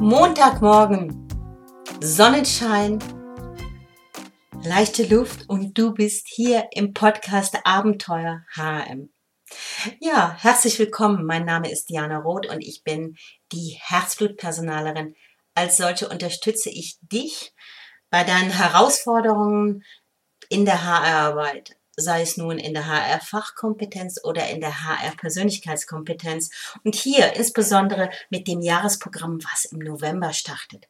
Montagmorgen, Sonnenschein, leichte Luft und du bist hier im Podcast Abenteuer HM. Ja, herzlich willkommen. Mein Name ist Diana Roth und ich bin die Herzblutpersonalerin. Als solche unterstütze ich dich bei deinen Herausforderungen in der HR-Arbeit, sei es nun in der HR-Fachkompetenz oder in der HR-Persönlichkeitskompetenz und hier insbesondere mit dem Jahresprogramm, was im November startet.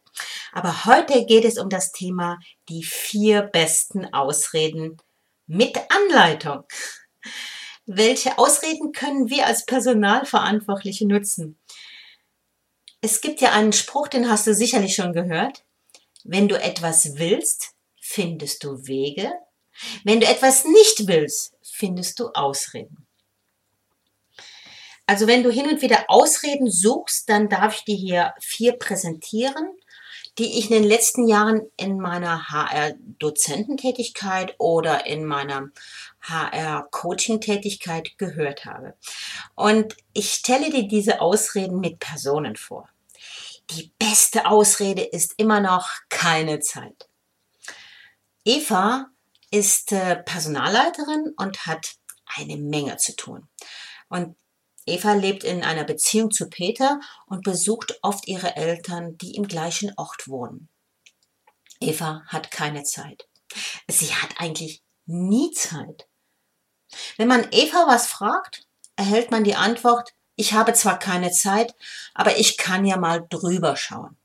Aber heute geht es um das Thema die vier besten Ausreden mit Anleitung. Welche Ausreden können wir als Personalverantwortliche nutzen? Es gibt ja einen Spruch, den hast du sicherlich schon gehört. Wenn du etwas willst, findest du Wege, wenn du etwas nicht willst, findest du Ausreden. Also wenn du hin und wieder Ausreden suchst, dann darf ich dir hier vier präsentieren, die ich in den letzten Jahren in meiner HR-Dozententätigkeit oder in meiner HR-Coaching-Tätigkeit gehört habe. Und ich stelle dir diese Ausreden mit Personen vor. Die beste Ausrede ist immer noch keine Zeit. Eva ist äh, Personalleiterin und hat eine Menge zu tun. Und Eva lebt in einer Beziehung zu Peter und besucht oft ihre Eltern, die im gleichen Ort wohnen. Eva hat keine Zeit. Sie hat eigentlich nie Zeit. Wenn man Eva was fragt, erhält man die Antwort, ich habe zwar keine Zeit, aber ich kann ja mal drüber schauen.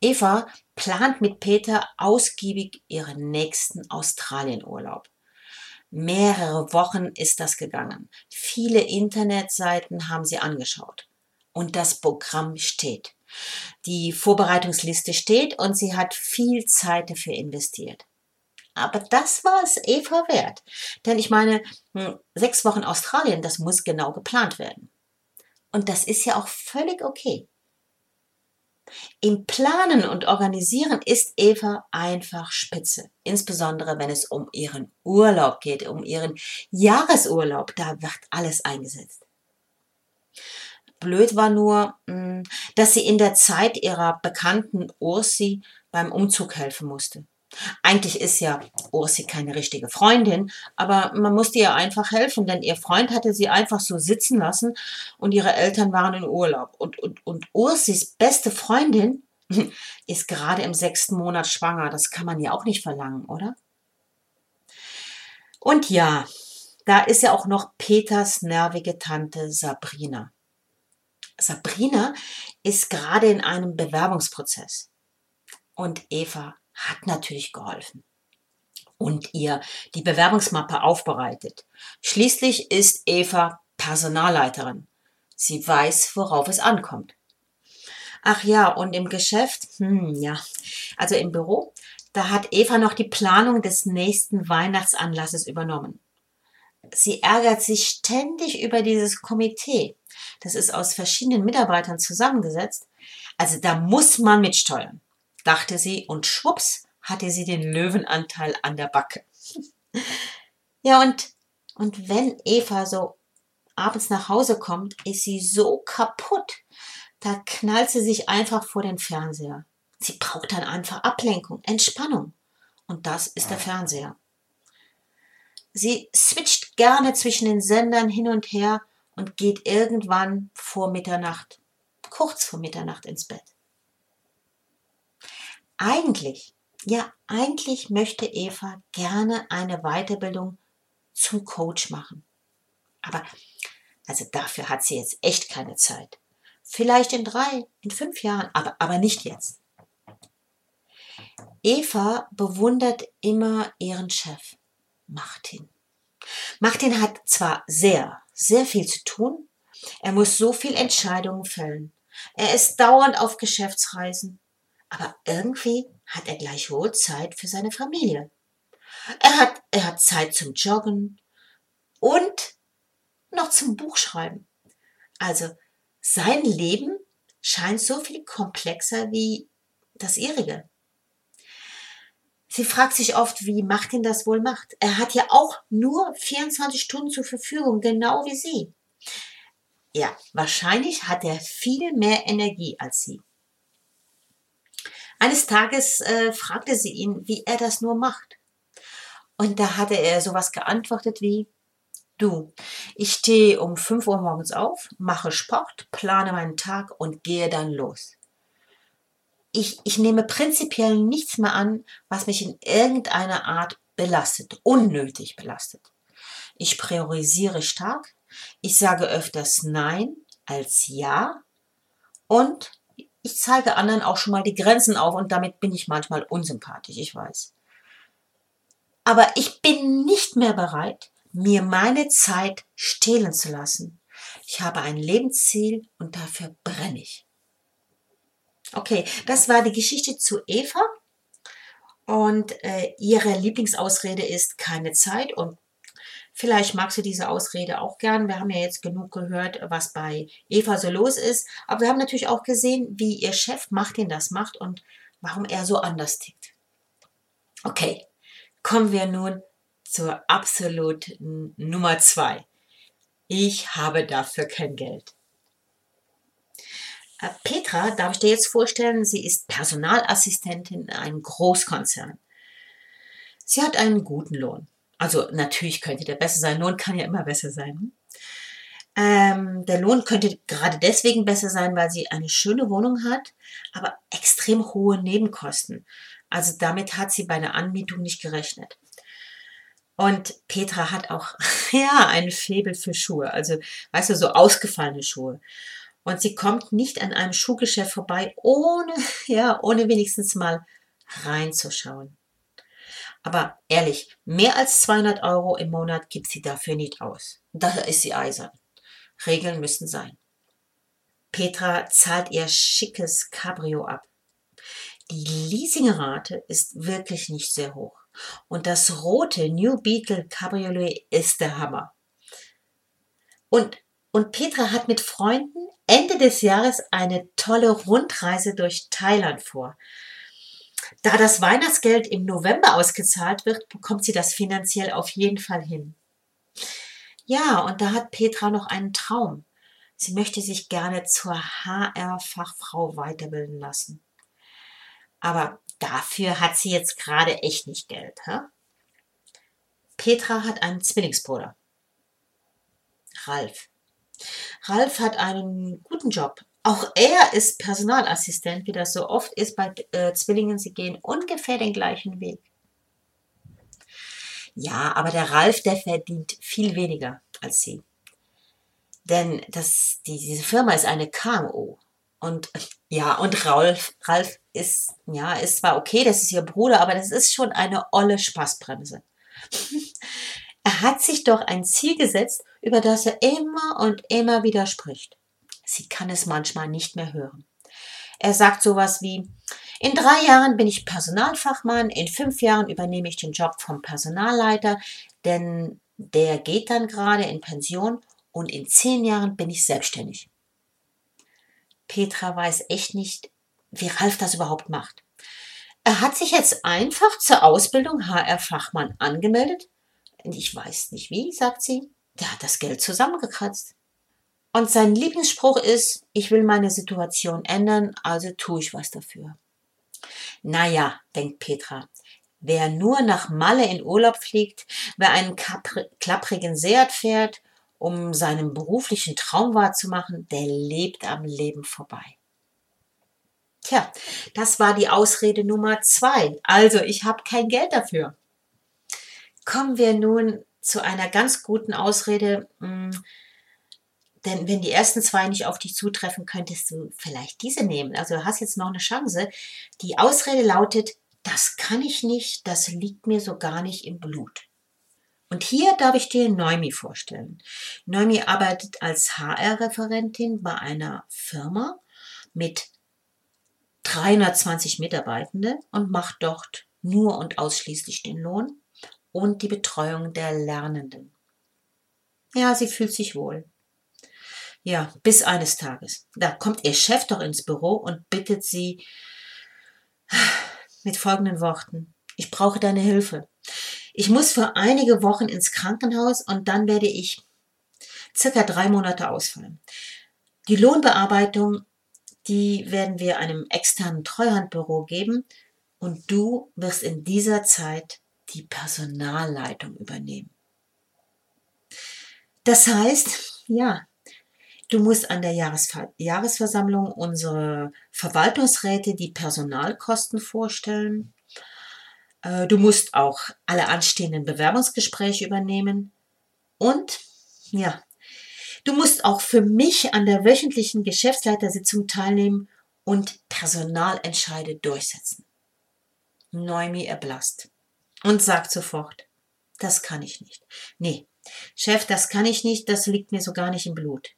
Eva plant mit Peter ausgiebig ihren nächsten Australienurlaub. Mehrere Wochen ist das gegangen. Viele Internetseiten haben sie angeschaut. Und das Programm steht. Die Vorbereitungsliste steht und sie hat viel Zeit dafür investiert. Aber das war es Eva wert. Denn ich meine, hm, sechs Wochen Australien, das muss genau geplant werden. Und das ist ja auch völlig okay. Im Planen und Organisieren ist Eva einfach spitze. Insbesondere wenn es um ihren Urlaub geht, um ihren Jahresurlaub. Da wird alles eingesetzt. Blöd war nur, hm, dass sie in der Zeit ihrer Bekannten Ursi beim Umzug helfen musste. Eigentlich ist ja Ursi keine richtige Freundin, aber man musste ihr einfach helfen, denn ihr Freund hatte sie einfach so sitzen lassen und ihre Eltern waren in Urlaub. Und, und, und Ursis beste Freundin ist gerade im sechsten Monat schwanger. Das kann man ja auch nicht verlangen, oder? Und ja, da ist ja auch noch Peters nervige Tante Sabrina. Sabrina ist gerade in einem Bewerbungsprozess. Und Eva hat natürlich geholfen und ihr die Bewerbungsmappe aufbereitet. Schließlich ist Eva Personalleiterin. Sie weiß, worauf es ankommt. Ach ja, und im Geschäft, hm, ja, also im Büro, da hat Eva noch die Planung des nächsten Weihnachtsanlasses übernommen. Sie ärgert sich ständig über dieses Komitee. Das ist aus verschiedenen Mitarbeitern zusammengesetzt. Also da muss man mitsteuern dachte sie, und schwupps hatte sie den Löwenanteil an der Backe. ja, und, und wenn Eva so abends nach Hause kommt, ist sie so kaputt. Da knallt sie sich einfach vor den Fernseher. Sie braucht dann einfach Ablenkung, Entspannung. Und das ist der Fernseher. Sie switcht gerne zwischen den Sendern hin und her und geht irgendwann vor Mitternacht, kurz vor Mitternacht ins Bett. Eigentlich, ja, eigentlich möchte Eva gerne eine Weiterbildung zum Coach machen. Aber, also dafür hat sie jetzt echt keine Zeit. Vielleicht in drei, in fünf Jahren, aber, aber nicht jetzt. Eva bewundert immer ihren Chef, Martin. Martin hat zwar sehr, sehr viel zu tun, er muss so viel Entscheidungen fällen. Er ist dauernd auf Geschäftsreisen aber irgendwie hat er gleichwohl Zeit für seine Familie. Er hat, er hat Zeit zum Joggen und noch zum Buchschreiben. Also sein Leben scheint so viel komplexer wie das ihrige. Sie fragt sich oft, wie Martin das wohl macht. Er hat ja auch nur 24 Stunden zur Verfügung, genau wie sie. Ja, wahrscheinlich hat er viel mehr Energie als sie. Eines Tages äh, fragte sie ihn, wie er das nur macht. Und da hatte er sowas geantwortet wie, du, ich stehe um 5 Uhr morgens auf, mache Sport, plane meinen Tag und gehe dann los. Ich, ich nehme prinzipiell nichts mehr an, was mich in irgendeiner Art belastet, unnötig belastet. Ich priorisiere stark, ich sage öfters Nein als Ja und ich zeige anderen auch schon mal die Grenzen auf und damit bin ich manchmal unsympathisch, ich weiß. Aber ich bin nicht mehr bereit, mir meine Zeit stehlen zu lassen. Ich habe ein Lebensziel und dafür brenne ich. Okay, das war die Geschichte zu Eva. Und äh, ihre Lieblingsausrede ist keine Zeit und Vielleicht magst du diese Ausrede auch gern. Wir haben ja jetzt genug gehört, was bei Eva so los ist. Aber wir haben natürlich auch gesehen, wie ihr Chef Martin das macht und warum er so anders tickt. Okay, kommen wir nun zur absoluten Nummer zwei. Ich habe dafür kein Geld. Äh, Petra, darf ich dir jetzt vorstellen, sie ist Personalassistentin in einem Großkonzern. Sie hat einen guten Lohn. Also natürlich könnte der besser sein. Lohn kann ja immer besser sein. Ähm, der Lohn könnte gerade deswegen besser sein, weil sie eine schöne Wohnung hat, aber extrem hohe Nebenkosten. Also damit hat sie bei der Anmietung nicht gerechnet. Und Petra hat auch, ja, ein Febel für Schuhe. Also, weißt du, so ausgefallene Schuhe. Und sie kommt nicht an einem Schuhgeschäft vorbei, ohne, ja, ohne wenigstens mal reinzuschauen. Aber ehrlich, mehr als 200 Euro im Monat gibt sie dafür nicht aus. Daher ist sie eisern. Regeln müssen sein. Petra zahlt ihr schickes Cabrio ab. Die Leasingrate ist wirklich nicht sehr hoch. Und das rote New Beetle Cabriolet ist der Hammer. Und, und Petra hat mit Freunden Ende des Jahres eine tolle Rundreise durch Thailand vor. Da das Weihnachtsgeld im November ausgezahlt wird, bekommt sie das finanziell auf jeden Fall hin. Ja, und da hat Petra noch einen Traum. Sie möchte sich gerne zur HR-Fachfrau weiterbilden lassen. Aber dafür hat sie jetzt gerade echt nicht Geld. Hä? Petra hat einen Zwillingsbruder. Ralf. Ralf hat einen guten Job, auch er ist Personalassistent, wie das so oft ist bei äh, Zwillingen. Sie gehen ungefähr den gleichen Weg. Ja, aber der Ralf, der verdient viel weniger als sie. Denn das, die, diese Firma ist eine KMO. Und ja, und Ralf, Ralf ist, ja, ist zwar okay, das ist ihr Bruder, aber das ist schon eine olle Spaßbremse. er hat sich doch ein Ziel gesetzt, über das er immer und immer wieder spricht. Sie kann es manchmal nicht mehr hören. Er sagt sowas wie, in drei Jahren bin ich Personalfachmann, in fünf Jahren übernehme ich den Job vom Personalleiter, denn der geht dann gerade in Pension und in zehn Jahren bin ich selbstständig. Petra weiß echt nicht, wie Ralf das überhaupt macht. Er hat sich jetzt einfach zur Ausbildung HR-Fachmann angemeldet. Ich weiß nicht wie, sagt sie. Der hat das Geld zusammengekratzt. Und sein Lieblingsspruch ist, ich will meine Situation ändern, also tue ich was dafür. Naja, denkt Petra, wer nur nach Malle in Urlaub fliegt, wer einen klapprigen Seat fährt, um seinen beruflichen Traum wahrzumachen, der lebt am Leben vorbei. Tja, das war die Ausrede Nummer zwei. Also, ich habe kein Geld dafür. Kommen wir nun zu einer ganz guten Ausrede, hm, denn wenn die ersten zwei nicht auf dich zutreffen, könntest du vielleicht diese nehmen. Also du hast jetzt noch eine Chance. Die Ausrede lautet, das kann ich nicht, das liegt mir so gar nicht im Blut. Und hier darf ich dir Neumi vorstellen. Neumi arbeitet als HR-Referentin bei einer Firma mit 320 Mitarbeitende und macht dort nur und ausschließlich den Lohn und die Betreuung der Lernenden. Ja, sie fühlt sich wohl. Ja, bis eines Tages. Da kommt ihr Chef doch ins Büro und bittet sie mit folgenden Worten. Ich brauche deine Hilfe. Ich muss für einige Wochen ins Krankenhaus und dann werde ich circa drei Monate ausfallen. Die Lohnbearbeitung, die werden wir einem externen Treuhandbüro geben und du wirst in dieser Zeit die Personalleitung übernehmen. Das heißt, ja, du musst an der Jahresver Jahresversammlung unsere Verwaltungsräte die Personalkosten vorstellen. Äh, du musst auch alle anstehenden Bewerbungsgespräche übernehmen. Und ja, du musst auch für mich an der wöchentlichen Geschäftsleitersitzung teilnehmen und Personalentscheide durchsetzen. Noemi erblasst und sagt sofort, das kann ich nicht. Nee, Chef, das kann ich nicht, das liegt mir so gar nicht im Blut.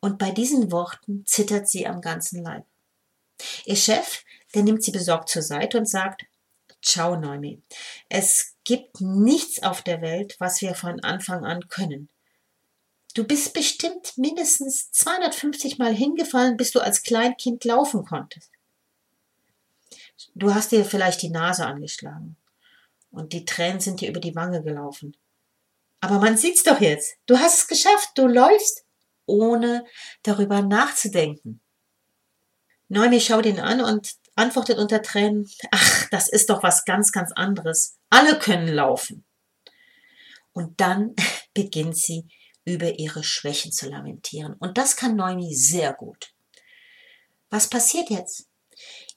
Und bei diesen Worten zittert sie am ganzen Leib. Ihr Chef, der nimmt sie besorgt zur Seite und sagt, Ciao, Noemi. Es gibt nichts auf der Welt, was wir von Anfang an können. Du bist bestimmt mindestens 250 Mal hingefallen, bis du als Kleinkind laufen konntest. Du hast dir vielleicht die Nase angeschlagen und die Tränen sind dir über die Wange gelaufen. Aber man sieht's doch jetzt. Du hast es geschafft. Du läufst, ohne darüber nachzudenken. Noemi schaut ihn an und antwortet unter Tränen, ach, das ist doch was ganz, ganz anderes. Alle können laufen. Und dann beginnt sie über ihre Schwächen zu lamentieren. Und das kann Noemi sehr gut. Was passiert jetzt?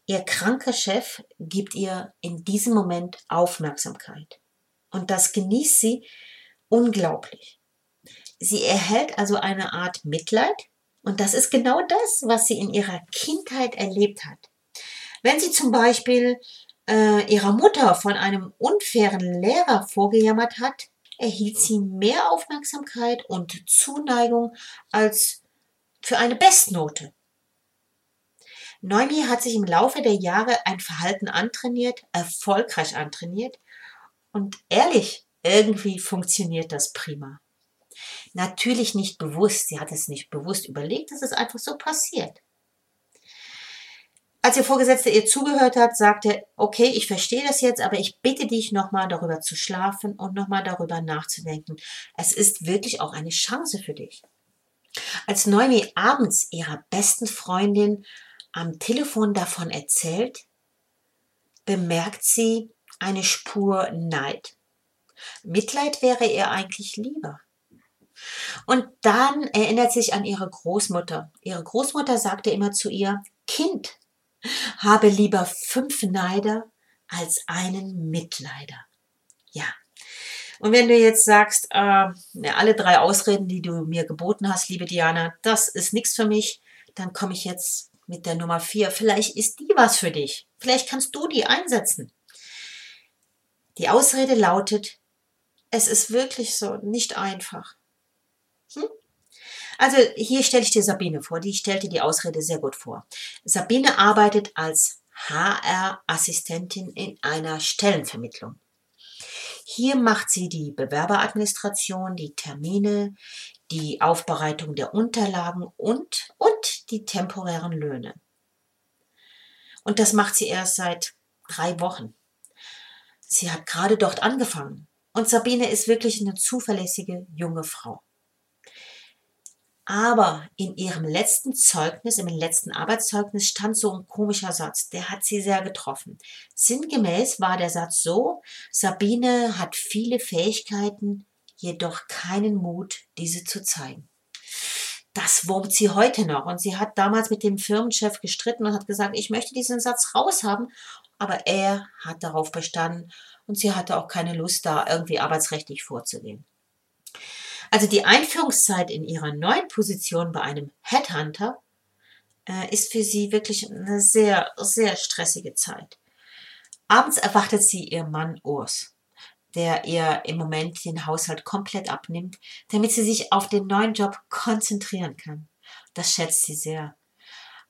Ihr kranker Chef gibt ihr in diesem Moment Aufmerksamkeit. Und das genießt sie unglaublich. Sie erhält also eine Art Mitleid. Und das ist genau das, was sie in ihrer Kindheit erlebt hat. Wenn sie zum Beispiel äh, ihrer Mutter von einem unfairen Lehrer vorgejammert hat, erhielt sie mehr Aufmerksamkeit und Zuneigung als für eine Bestnote. Neumi hat sich im Laufe der Jahre ein Verhalten antrainiert, erfolgreich antrainiert und ehrlich, irgendwie funktioniert das prima. Natürlich nicht bewusst, sie hat es nicht bewusst überlegt, es ist einfach so passiert. Als ihr Vorgesetzter ihr zugehört hat, sagte, okay, ich verstehe das jetzt, aber ich bitte dich nochmal darüber zu schlafen und nochmal darüber nachzudenken. Es ist wirklich auch eine Chance für dich. Als Noemi abends ihrer besten Freundin am Telefon davon erzählt, bemerkt sie eine Spur Neid. Mitleid wäre ihr eigentlich lieber. Und dann erinnert sich an ihre Großmutter. Ihre Großmutter sagte immer zu ihr, Kind, habe lieber fünf Neider als einen Mitleider. Ja. Und wenn du jetzt sagst, äh, alle drei Ausreden, die du mir geboten hast, liebe Diana, das ist nichts für mich, dann komme ich jetzt mit der Nummer vier. Vielleicht ist die was für dich. Vielleicht kannst du die einsetzen. Die Ausrede lautet, es ist wirklich so nicht einfach. Hm? Also hier stelle ich dir Sabine vor, die stellte die Ausrede sehr gut vor. Sabine arbeitet als HR-Assistentin in einer Stellenvermittlung. Hier macht sie die Bewerberadministration, die Termine, die Aufbereitung der Unterlagen und, und die temporären Löhne. Und das macht sie erst seit drei Wochen. Sie hat gerade dort angefangen. Und Sabine ist wirklich eine zuverlässige junge Frau. Aber in ihrem letzten Zeugnis, im letzten Arbeitszeugnis stand so ein komischer Satz, der hat sie sehr getroffen. Sinngemäß war der Satz so, Sabine hat viele Fähigkeiten, jedoch keinen Mut, diese zu zeigen. Das wurmt sie heute noch und sie hat damals mit dem Firmenchef gestritten und hat gesagt, ich möchte diesen Satz raushaben, aber er hat darauf bestanden und sie hatte auch keine Lust, da irgendwie arbeitsrechtlich vorzugehen. Also die Einführungszeit in ihrer neuen Position bei einem Headhunter äh, ist für sie wirklich eine sehr, sehr stressige Zeit. Abends erwartet sie ihr Mann Urs, der ihr im Moment den Haushalt komplett abnimmt, damit sie sich auf den neuen Job konzentrieren kann. Das schätzt sie sehr.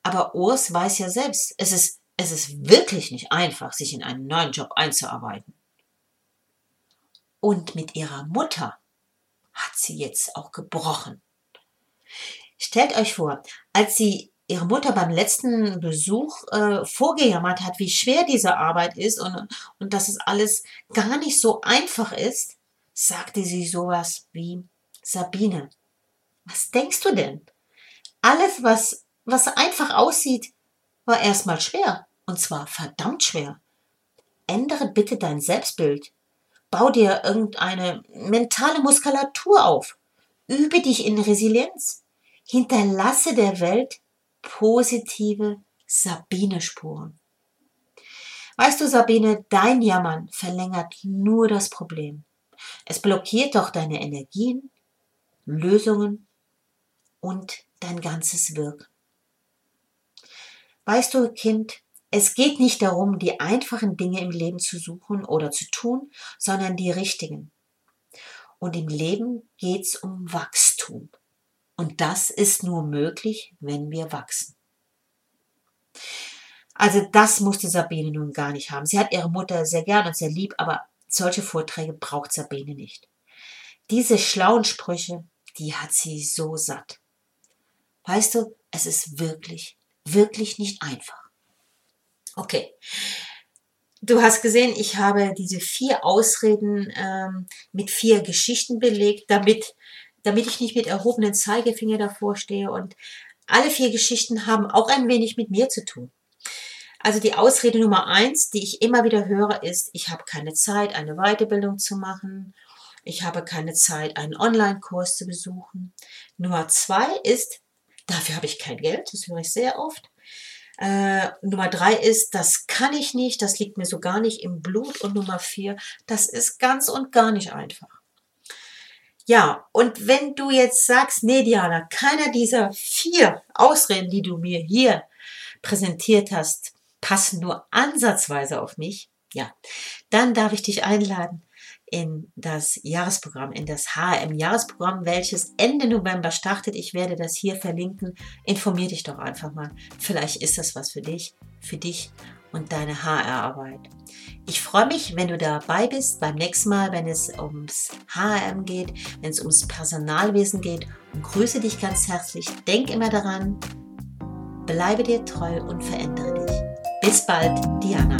Aber Urs weiß ja selbst, es ist, es ist wirklich nicht einfach, sich in einen neuen Job einzuarbeiten. Und mit ihrer Mutter hat sie jetzt auch gebrochen. Stellt euch vor, als sie ihre Mutter beim letzten Besuch äh, vorgejammert hat, wie schwer diese Arbeit ist und, und dass es alles gar nicht so einfach ist, sagte sie sowas wie, Sabine, was denkst du denn? Alles, was, was einfach aussieht, war erstmal schwer. Und zwar verdammt schwer. Ändere bitte dein Selbstbild. Bau dir irgendeine mentale Muskulatur auf. Übe dich in Resilienz. Hinterlasse der Welt positive Sabine-Spuren. Weißt du, Sabine, dein Jammern verlängert nur das Problem. Es blockiert doch deine Energien, Lösungen und dein ganzes Wirken. Weißt du, Kind, es geht nicht darum, die einfachen Dinge im Leben zu suchen oder zu tun, sondern die richtigen. Und im Leben geht's um Wachstum. Und das ist nur möglich, wenn wir wachsen. Also das musste Sabine nun gar nicht haben. Sie hat ihre Mutter sehr gern und sehr lieb, aber solche Vorträge braucht Sabine nicht. Diese schlauen Sprüche, die hat sie so satt. Weißt du, es ist wirklich, wirklich nicht einfach. Okay. Du hast gesehen, ich habe diese vier Ausreden ähm, mit vier Geschichten belegt, damit, damit ich nicht mit erhobenen Zeigefinger davor stehe. Und alle vier Geschichten haben auch ein wenig mit mir zu tun. Also die Ausrede Nummer eins, die ich immer wieder höre, ist, ich habe keine Zeit, eine Weiterbildung zu machen. Ich habe keine Zeit, einen Online-Kurs zu besuchen. Nummer zwei ist, dafür habe ich kein Geld. Das höre ich sehr oft. Äh, Nummer drei ist, das kann ich nicht, das liegt mir so gar nicht im Blut. Und Nummer vier, das ist ganz und gar nicht einfach. Ja, und wenn du jetzt sagst, nee, Diana, keiner dieser vier Ausreden, die du mir hier präsentiert hast, passen nur ansatzweise auf mich, ja, dann darf ich dich einladen in das Jahresprogramm, in das HM-Jahresprogramm, welches Ende November startet. Ich werde das hier verlinken. Informier dich doch einfach mal. Vielleicht ist das was für dich, für dich und deine HR-Arbeit. Ich freue mich, wenn du dabei bist beim nächsten Mal, wenn es ums HRM geht, wenn es ums Personalwesen geht und grüße dich ganz herzlich. Denk immer daran, bleibe dir treu und verändere dich. Bis bald, Diana.